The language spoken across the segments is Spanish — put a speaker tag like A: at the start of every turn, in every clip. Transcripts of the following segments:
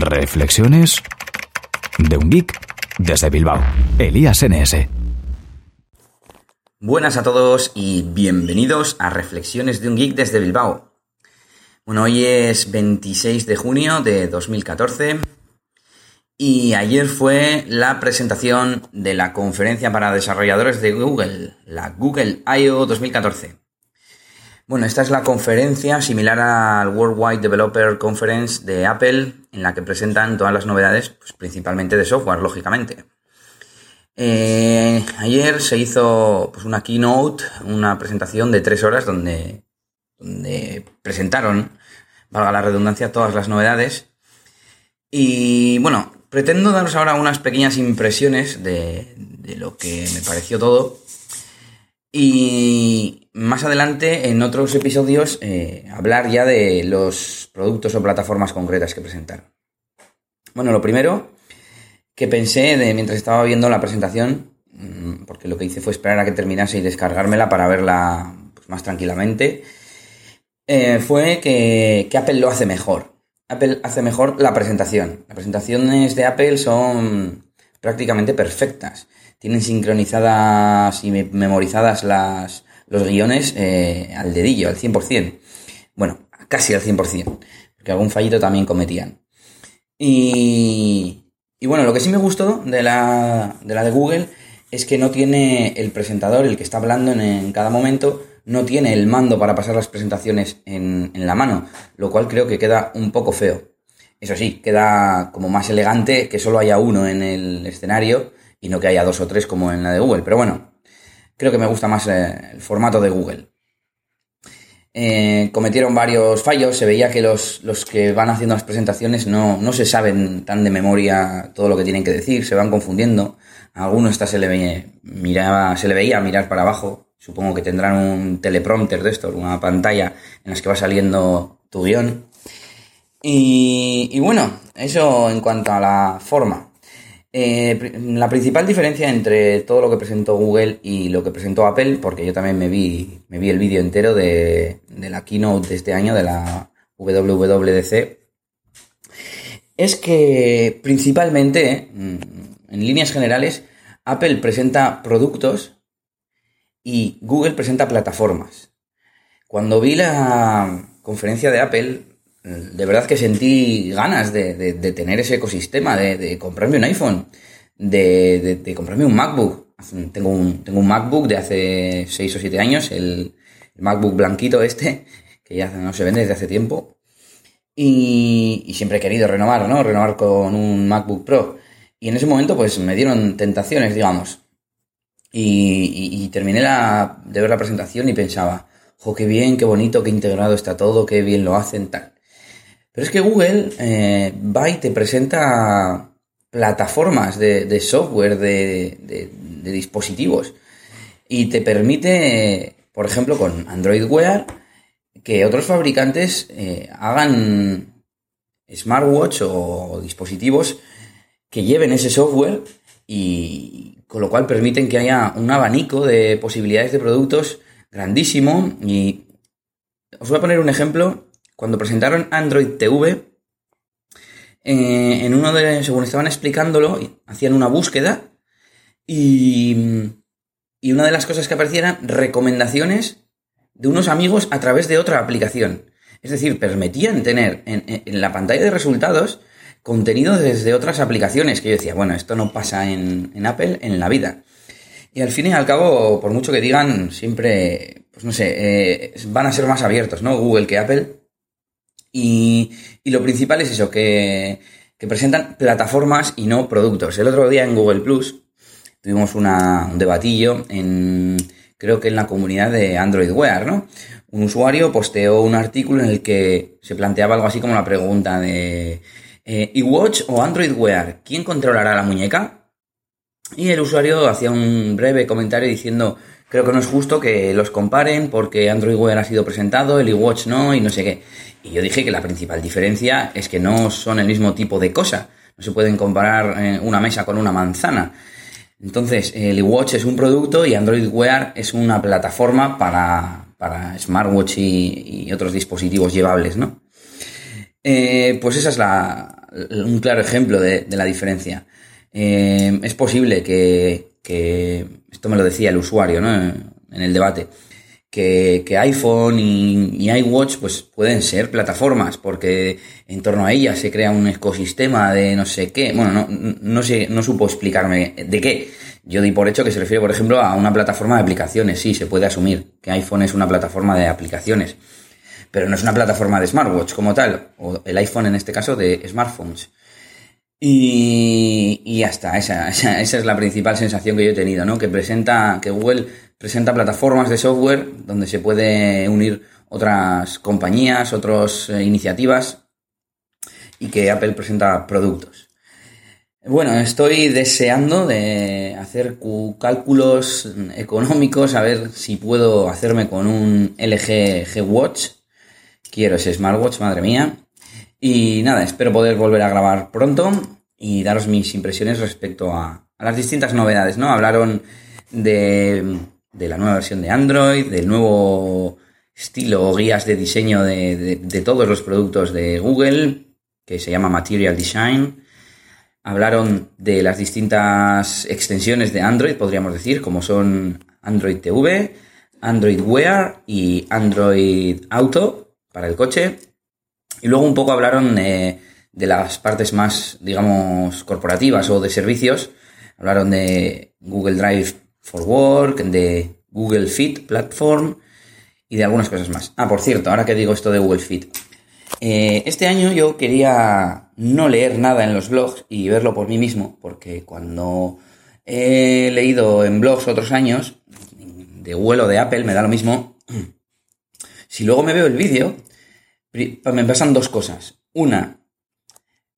A: Reflexiones de un geek desde Bilbao. Elías NS.
B: Buenas a todos y bienvenidos a Reflexiones de un geek desde Bilbao. Bueno, hoy es 26 de junio de 2014 y ayer fue la presentación de la conferencia para desarrolladores de Google, la Google I.O. 2014. Bueno, esta es la conferencia similar al Worldwide Developer Conference de Apple, en la que presentan todas las novedades, pues, principalmente de software, lógicamente. Eh, ayer se hizo pues, una keynote, una presentación de tres horas donde, donde presentaron, valga la redundancia, todas las novedades. Y bueno, pretendo daros ahora unas pequeñas impresiones de, de lo que me pareció todo. Y más adelante, en otros episodios, eh, hablar ya de los productos o plataformas concretas que presentaron. Bueno, lo primero que pensé de, mientras estaba viendo la presentación, mm, porque lo que hice fue esperar a que terminase y descargármela para verla pues, más tranquilamente, eh, fue que, que Apple lo hace mejor. Apple hace mejor la presentación. Las presentaciones de Apple son prácticamente perfectas. Tienen sincronizadas y memorizadas las, los guiones eh, al dedillo, al 100%. Bueno, casi al 100%, porque algún fallito también cometían. Y, y bueno, lo que sí me gustó de la, de la Google es que no tiene el presentador, el que está hablando en, cada momento, no tiene el mando para pasar las presentaciones en, en, la mano, lo cual creo que queda un poco feo. Eso sí, queda como más elegante que solo haya uno en el escenario y no que haya dos o tres como en la de Google. Pero bueno, creo que me gusta más eh, el formato de Google. Eh, cometieron varios fallos, se veía que los, que van haciendo las presentaciones no, no, se saben tan de memoria todo lo que tienen que decir, se van confundiendo. A alguno esta se le, veía, miraba, se le veía mirar para abajo, supongo que tendrán un teleprompter de esto, una pantalla en la que va saliendo tu guion. Y, bueno, eso en cuanto a la forma. Eh, la principal diferencia entre todo lo que presentó Google y lo que presentó Apple, porque yo también me vi, me vi el vídeo entero de, la keynote de este año, de la WWDC, es que principalmente, mm, en líneas generales, Apple presenta productos y Google presenta plataformas. Cuando vi la conferencia de Apple, de verdad que sentí ganas de, tener ese ecosistema, de, comprarme un iPhone, de, comprarme un MacBook. Tengo un, tengo un MacBook de hace 6 o 7 años, el, MacBook blanquito este, que ya no se vende desde hace tiempo. Y, siempre he querido renovar, ¿no? Renovar con un MacBook Pro. Y en ese momento, pues me dieron tentaciones, digamos. Y, terminé de ver la presentación y pensaba, jo, qué bien, qué bonito, qué integrado está todo, qué bien lo hacen, tal. Pero es que Google eh, va y te presenta plataformas de, software, de, dispositivos, y te permite, por ejemplo, con Android Wear, que otros fabricantes eh, hagan smartwatch o dispositivos que lleven ese software y con lo cual permiten que haya un abanico de posibilidades de productos grandísimo. Y os voy a poner un ejemplo cuando presentaron Android TV, eh, en uno de, según estaban explicándolo, hacían una búsqueda y, y una de las cosas que aparecían recomendaciones de unos amigos a través de otra aplicación. Es decir, permitían tener en, la pantalla de resultados contenido desde otras aplicaciones que yo decía, bueno, esto no pasa en, en, Apple en la vida. Y al fin y al cabo, por mucho que digan, siempre, pues no sé, eh, van a ser más abiertos, ¿no? Google que Apple. Y, lo principal es eso, que, presentan plataformas y no productos. El otro día en Google Plus tuvimos un debatillo en, creo que en la comunidad de Android Wear, ¿no? Un usuario posteó un artículo en el que se planteaba algo así como la pregunta de eh, ¿iWatch o Android Wear? ¿Quién controlará la muñeca? Y el usuario hacía un breve comentario diciendo creo que no es justo que los comparen porque Android Wear ha sido presentado, el iWatch no y no sé qué. Y yo dije que la principal diferencia es que no son el mismo tipo de cosa. No se pueden comparar eh, una mesa con una manzana. Entonces, el iWatch es un producto y Android Wear es una plataforma para, para smartwatch y, otros dispositivos llevables, ¿no? Eh, pues esa es la, un claro ejemplo de, la diferencia. Eh, es posible que, esto me lo decía el usuario ¿no? en el debate, que, iPhone y, iWatch pues pueden ser plataformas porque en torno a ellas se crea un ecosistema de no sé qué. Bueno, no, no, sé, no supo explicarme de qué. Yo di por hecho que se refiere, por ejemplo, a una plataforma de aplicaciones. Sí, se puede asumir que iPhone es una plataforma de aplicaciones, pero no es una plataforma de smartwatch como tal, o el iPhone en este caso de smartphones. Y, y ya está, esa, esa, esa, es la principal sensación que yo he tenido, ¿no? Que presenta, que Google presenta plataformas de software donde se puede unir otras compañías, otras eh, iniciativas y que Apple presenta productos. Bueno, estoy deseando de hacer cálculos económicos, a ver si puedo hacerme con un LG G Watch. Quiero ese smartwatch, madre mía. Y nada, espero poder volver a grabar pronto y daros mis impresiones respecto a, las distintas novedades, ¿no? Hablaron de de la nueva versión de Android, del nuevo estilo o guías de diseño de, todos los productos de Google, que se llama Material Design. Hablaron de las distintas extensiones de Android, podríamos decir, como son Android TV, Android Wear y Android Auto para el coche. Y luego un poco hablaron de, de las partes más, digamos, corporativas o de servicios. Hablaron de Google Drive for Work, de Google Fit Platform y de algunas cosas más. Ah, por cierto, ahora que digo esto de Google Fit. Eh, este año yo quería no leer nada en los blogs y verlo por mí mismo, porque cuando he leído en blogs otros años, de Google o de Apple, me da lo mismo. Si luego me veo el vídeo, me pasan dos cosas. Una,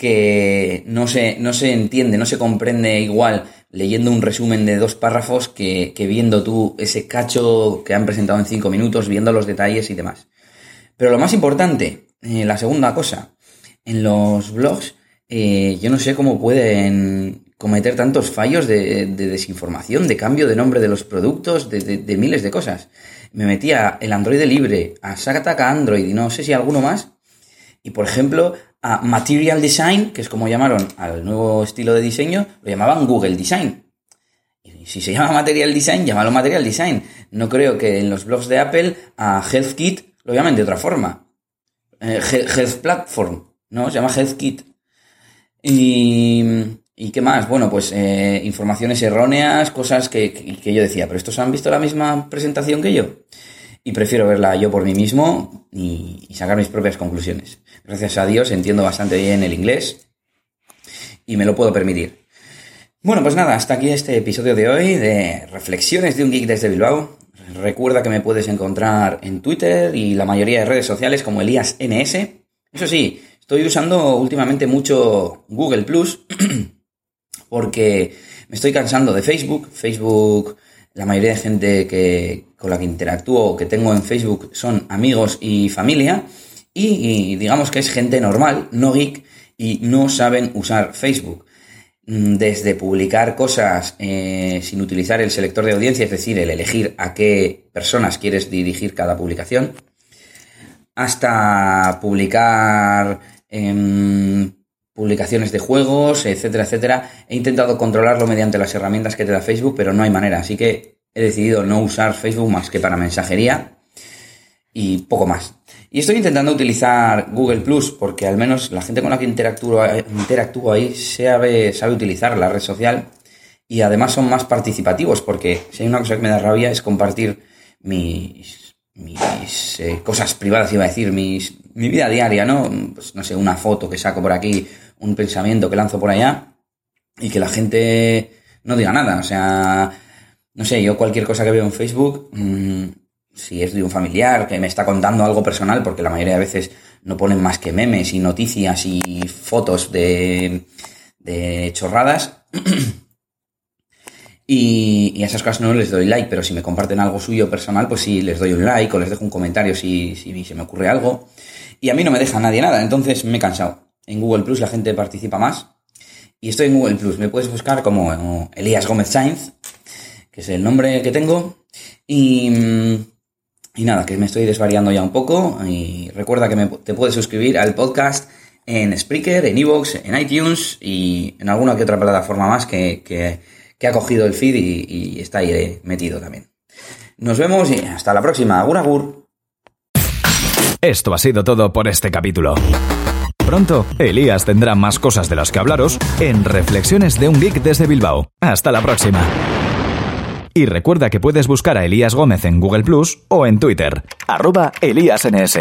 B: que no se, no se entiende, no se comprende igual leyendo un resumen de dos párrafos que, viendo tú ese cacho que han presentado en cinco minutos, viendo los detalles y demás. Pero lo más importante, eh, la segunda cosa, en los blogs, eh, yo no sé cómo pueden cometer tantos fallos de, desinformación, de cambio de nombre de los productos, de, miles de cosas. Me metía el Android libre, a Sakataka Android y no sé si alguno más. Y por ejemplo, a Material Design, que es como llamaron al nuevo estilo de diseño, lo llamaban Google Design. Y si se llama Material Design, llámalo Material Design. No creo que en los blogs de Apple a HealthKit lo llamen de otra forma. Eh, Health Platform, ¿no? Se llama HealthKit. Y, ¿Y qué más? Bueno, pues eh, informaciones erróneas, cosas que, que, yo decía, pero estos han visto la misma presentación que yo y prefiero verla yo por mí mismo y, sacar mis propias conclusiones. Gracias a Dios entiendo bastante bien el inglés y me lo puedo permitir. Bueno, pues nada, hasta aquí este episodio de hoy de Reflexiones de un Geek desde Bilbao. Recuerda que me puedes encontrar en Twitter y la mayoría de redes sociales como Elías NS. Eso sí, estoy usando últimamente mucho Google Plus porque me estoy cansando de Facebook. Facebook la mayoría de gente que, con la que interactúo o que tengo en Facebook son amigos y familia. Y, digamos que es gente normal, no geek, y no saben usar Facebook. Mm, desde publicar cosas eh, sin utilizar el selector de audiencia, es decir, el elegir a qué personas quieres dirigir cada publicación, hasta publicar em, publicaciones de juegos, etcétera, etcétera. He intentado controlarlo mediante las herramientas que te da Facebook, pero no hay manera. Así que he decidido no usar Facebook más que para mensajería y poco más. Y estoy intentando utilizar Google Plus porque al menos la gente con la que interactúo, interactúo ahí sabe, sabe utilizar la red social y además son más participativos porque si hay una cosa que me da rabia es compartir mis, mis eh, cosas privadas, iba a decir, mis, mi vida diaria, ¿no? Pues no sé, una foto que saco por aquí, un pensamiento que lanzo por allá y que la gente no diga nada. O sea, no sé, yo cualquier cosa que veo en Facebook, mm, si es de un familiar que me está contando algo personal, porque la mayoría de veces no ponen más que memes y noticias y fotos de, de chorradas. y, a esas cosas no les doy like, pero si me comparten algo suyo personal, pues sí les doy un like o les dejo un comentario si, si se me ocurre algo. Y a mí no me deja nadie nada, entonces me he cansado. En Google Plus la gente participa más. Y estoy en Google Plus. Me puedes buscar como Elías Gómez Sainz, que es el nombre que tengo. Y, y nada, que me estoy desvariando ya un poco. Y recuerda que te puedes suscribir al podcast en Spreaker, en Evox, en iTunes y en alguna que otra plataforma más que, que, ha cogido el feed y, está ahí metido también. Nos vemos y hasta la próxima. Agur agur.
A: Esto ha sido todo por este capítulo. Pronto, Elías tendrá más cosas de las que hablaros en Reflexiones de un Geek desde Bilbao. Hasta la próxima. Y recuerda que puedes buscar a Elías Gómez en Google Plus o en Twitter, arroba ElíasNS.